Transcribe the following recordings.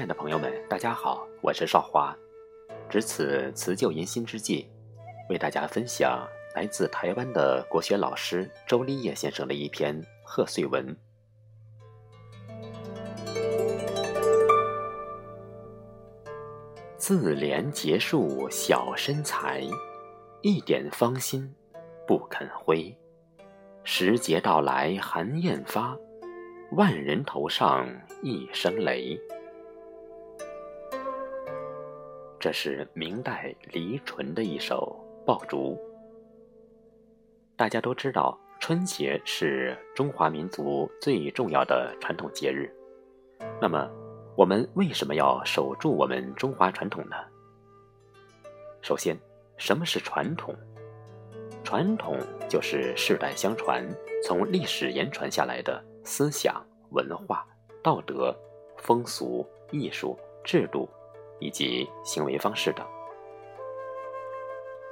亲爱的朋友们，大家好，我是少华。值此辞旧迎新之际，为大家分享来自台湾的国学老师周立业先生的一篇贺岁文。自怜结束小身材，一点芳心不肯挥。时节到来寒雁发，万人头上一声雷。这是明代黎纯的一首《爆竹》。大家都知道，春节是中华民族最重要的传统节日。那么，我们为什么要守住我们中华传统呢？首先，什么是传统？传统就是世代相传、从历史延传下来的思想、文化、道德、风俗、艺术、制度。以及行为方式等。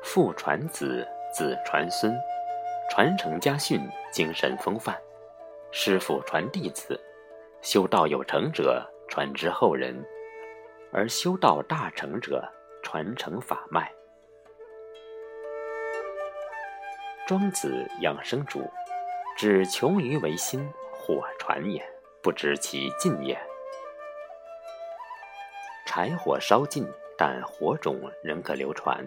父传子，子传孙，传承家训，精神风范；师傅传弟子，修道有成者传之后人，而修道大成者传承法脉。庄子养生主，指穷于为心，火传也，不知其尽也。柴火烧尽，但火种仍可流传，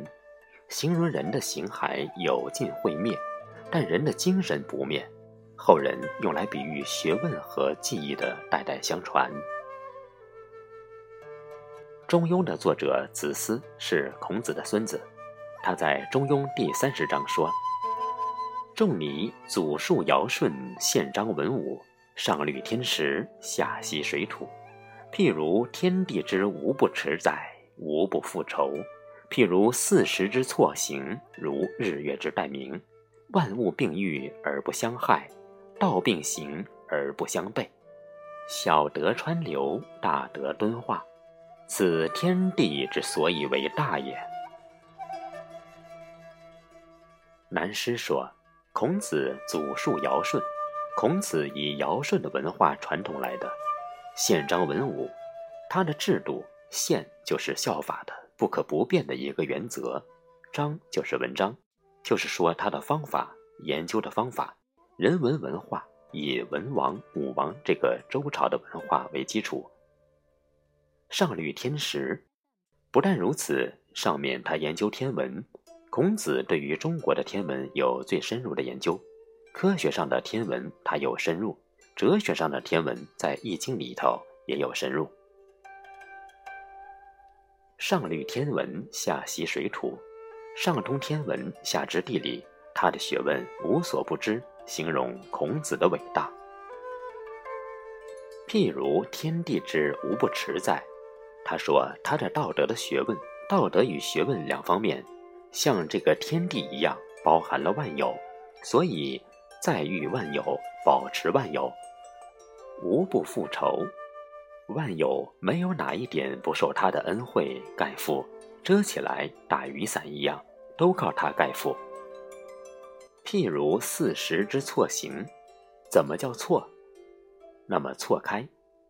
形容人的形骸有尽会灭，但人的精神不灭。后人用来比喻学问和技艺的代代相传。《中庸》的作者子思是孔子的孙子，他在《中庸》第三十章说：“仲尼祖述尧舜，宪章文武，上履天时，下习水土。”譬如天地之无不持载，无不复仇；譬如四时之错行，如日月之代明。万物并育而不相害，道并行而不相悖。小德川流，大德敦化，此天地之所以为大也。南师说，孔子祖述尧舜，孔子以尧舜的文化传统来的。宪章文武，它的制度宪就是效法的不可不变的一个原则，章就是文章，就是说他的方法研究的方法，人文文化以文王武王这个周朝的文化为基础。上履天时，不但如此，上面他研究天文，孔子对于中国的天文有最深入的研究，科学上的天文他有深入。哲学上的天文，在《易经》里头也有深入。上虑天文，下习水土，上通天文，下知地理，他的学问无所不知，形容孔子的伟大。譬如天地之无不持在，他说他的道德的学问，道德与学问两方面，像这个天地一样，包含了万有，所以在育万有，保持万有。无不复仇，万有没有哪一点不受他的恩惠盖覆，遮起来打雨伞一样，都靠他盖覆。譬如四时之错行，怎么叫错？那么错开，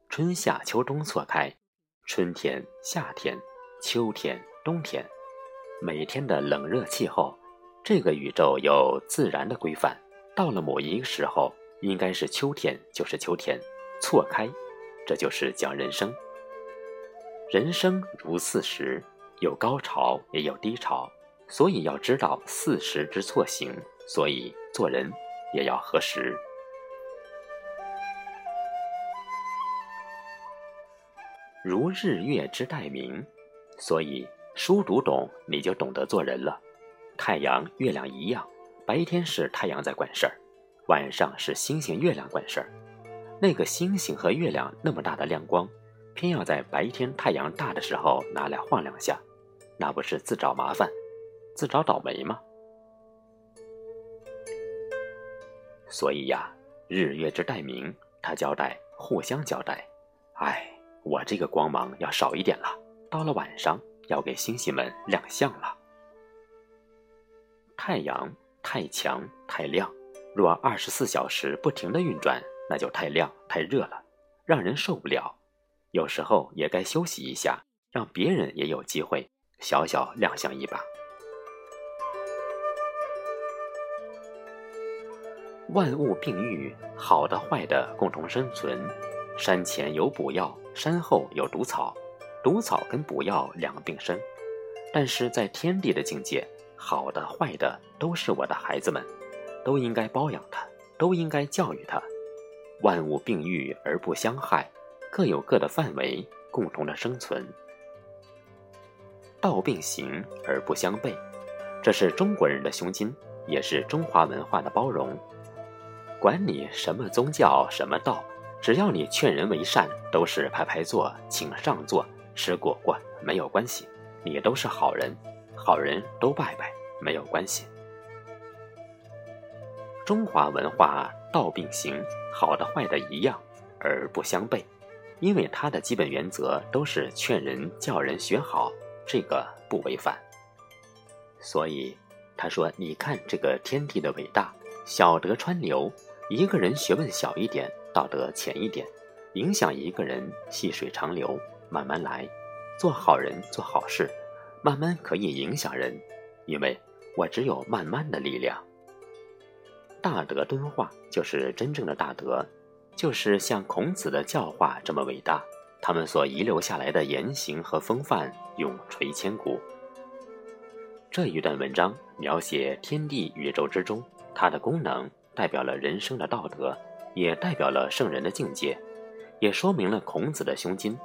春夏秋冬错开，春天、夏天、秋天、冬天，每天的冷热气候，这个宇宙有自然的规范，到了某一个时候，应该是秋天，就是秋天。错开，这就是讲人生。人生如四时，有高潮也有低潮，所以要知道四时之错行。所以做人也要合时。如日月之待明，所以书读懂，你就懂得做人了。太阳、月亮一样，白天是太阳在管事儿，晚上是星星、月亮管事儿。那个星星和月亮那么大的亮光，偏要在白天太阳大的时候拿来晃两下，那不是自找麻烦、自找倒霉吗？所以呀，日月之代明，他交代，互相交代。哎，我这个光芒要少一点了，到了晚上要给星星们亮相了。太阳太强太亮，若二十四小时不停的运转。那就太亮太热了，让人受不了。有时候也该休息一下，让别人也有机会小小亮相一把。万物并育，好的坏的共同生存。山前有补药，山后有毒草，毒草跟补药两个并生。但是在天地的境界，好的坏的都是我的孩子们，都应该包养他，都应该教育他。万物并育而不相害，各有各的范围，共同的生存。道并行而不相悖，这是中国人的胸襟，也是中华文化的包容。管你什么宗教什么道，只要你劝人为善，都是排排坐，请上座，吃果果，没有关系，你都是好人，好人都拜拜，没有关系。中华文化道并行，好的坏的一样，而不相悖，因为他的基本原则都是劝人叫人学好，这个不违反。所以他说：“你看这个天地的伟大，小德川流。”一个人学问小一点，道德浅一点，影响一个人细水长流，慢慢来，做好人做好事，慢慢可以影响人，因为我只有慢慢的力量。大德敦化就是真正的大德，就是像孔子的教化这么伟大，他们所遗留下来的言行和风范永垂千古。这一段文章描写天地宇宙之中它的功能。代表了人生的道德，也代表了圣人的境界，也说明了孔子的胸襟。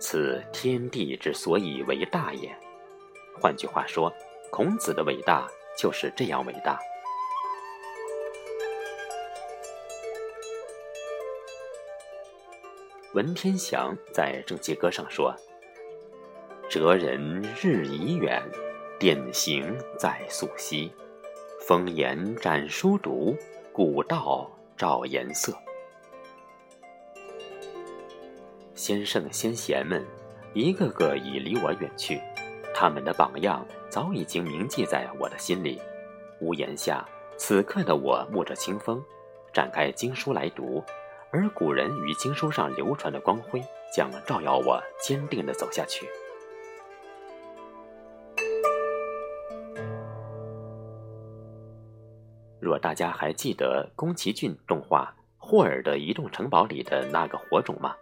此天地之所以为大也。换句话说，孔子的伟大就是这样伟大。文天祥在《正气歌》上说：“哲人日已远，典型在溯溪。”风言展书读，古道照颜色。先圣先贤们，一个个已离我远去，他们的榜样早已经铭记在我的心里。屋檐下，此刻的我沐着清风，展开经书来读，而古人与经书上流传的光辉，将照耀我坚定的走下去。若大家还记得宫崎骏动画《霍尔的移动城堡》里的那个火种吗？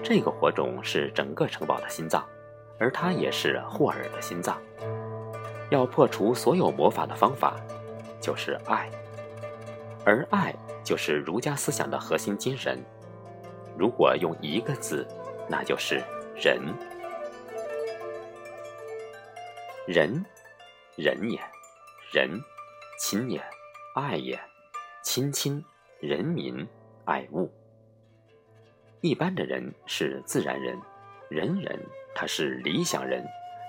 这个火种是整个城堡的心脏，而它也是霍尔的心脏。要破除所有魔法的方法，就是爱，而爱就是儒家思想的核心精神。如果用一个字，那就是仁。仁，仁也，仁，亲也。爱也，亲亲，人民，爱物。一般的人是自然人，人人他是理想人，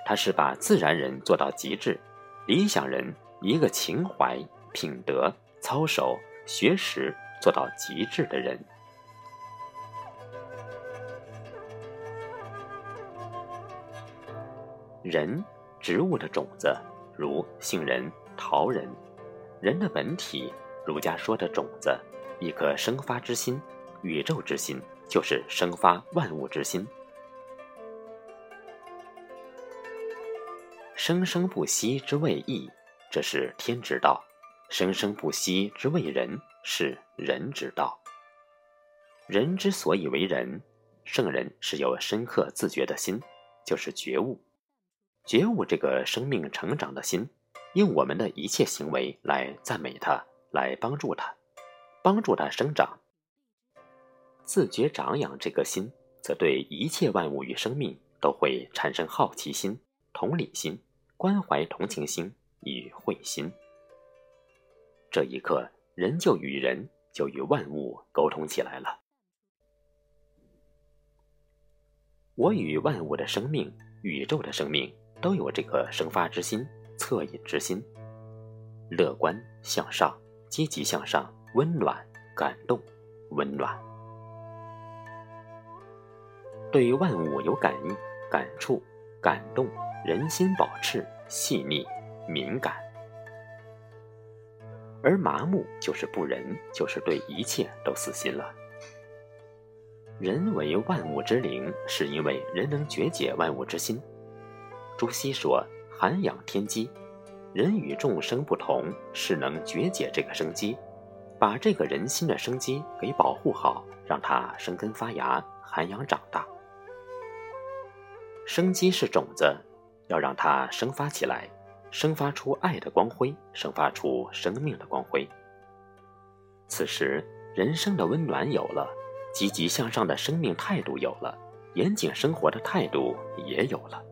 他是把自然人做到极致。理想人一个情怀、品德、操守、学识做到极致的人。人，植物的种子，如杏仁、桃仁。人的本体，儒家说的种子，一颗生发之心，宇宙之心，就是生发万物之心。生生不息之谓义，这是天之道；生生不息之为人，是人之道。人之所以为人，圣人是有深刻自觉的心，就是觉悟，觉悟这个生命成长的心。用我们的一切行为来赞美他，来帮助他，帮助他生长。自觉长养这个心，则对一切万物与生命都会产生好奇心、同理心、关怀同情心与慧心。这一刻，人就与人就与万物沟通起来了。我与万物的生命、宇宙的生命都有这个生发之心。恻隐之心，乐观向上，积极向上，温暖感动，温暖。对于万物有感应、感触、感动，人心保持细腻、敏感。而麻木就是不仁，就是对一切都死心了。人为万物之灵，是因为人能觉解万物之心。朱熹说：“涵养天机，人与众生不同，是能觉解这个生机，把这个人心的生机给保护好，让它生根发芽，涵养长大。生机是种子，要让它生发起来，生发出爱的光辉，生发出生命的光辉。此时，人生的温暖有了。”积极向上的生命态度有了，严谨生活的态度也有了。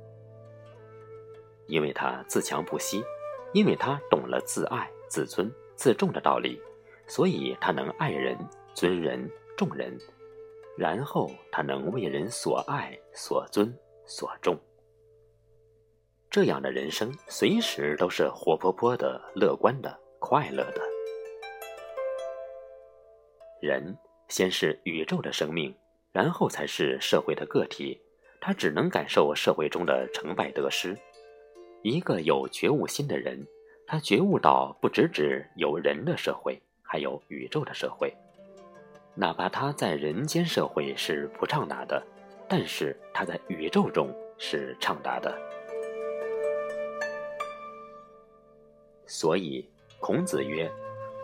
因为他自强不息，因为他懂了自爱、自尊、自重的道理，所以他能爱人、尊人、重人，然后他能为人所爱、所尊、所重。这样的人生，随时都是活泼泼的、乐观的、快乐的。人。先是宇宙的生命，然后才是社会的个体。他只能感受社会中的成败得失。一个有觉悟心的人，他觉悟到不只指有人的社会，还有宇宙的社会。哪怕他在人间社会是不畅达的，但是他在宇宙中是畅达的。所以孔子曰：“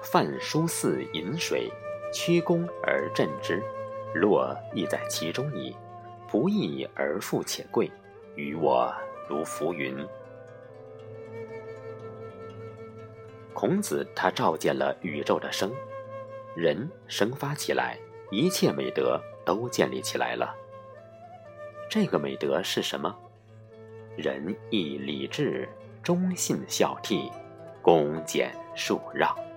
饭疏似饮水。”曲肱而振之，乐亦在其中矣。不义而富且贵，于我如浮云。孔子他照见了宇宙的生，人生发起来，一切美德都建立起来了。这个美德是什么？仁义礼智、忠信孝悌、恭俭恕让。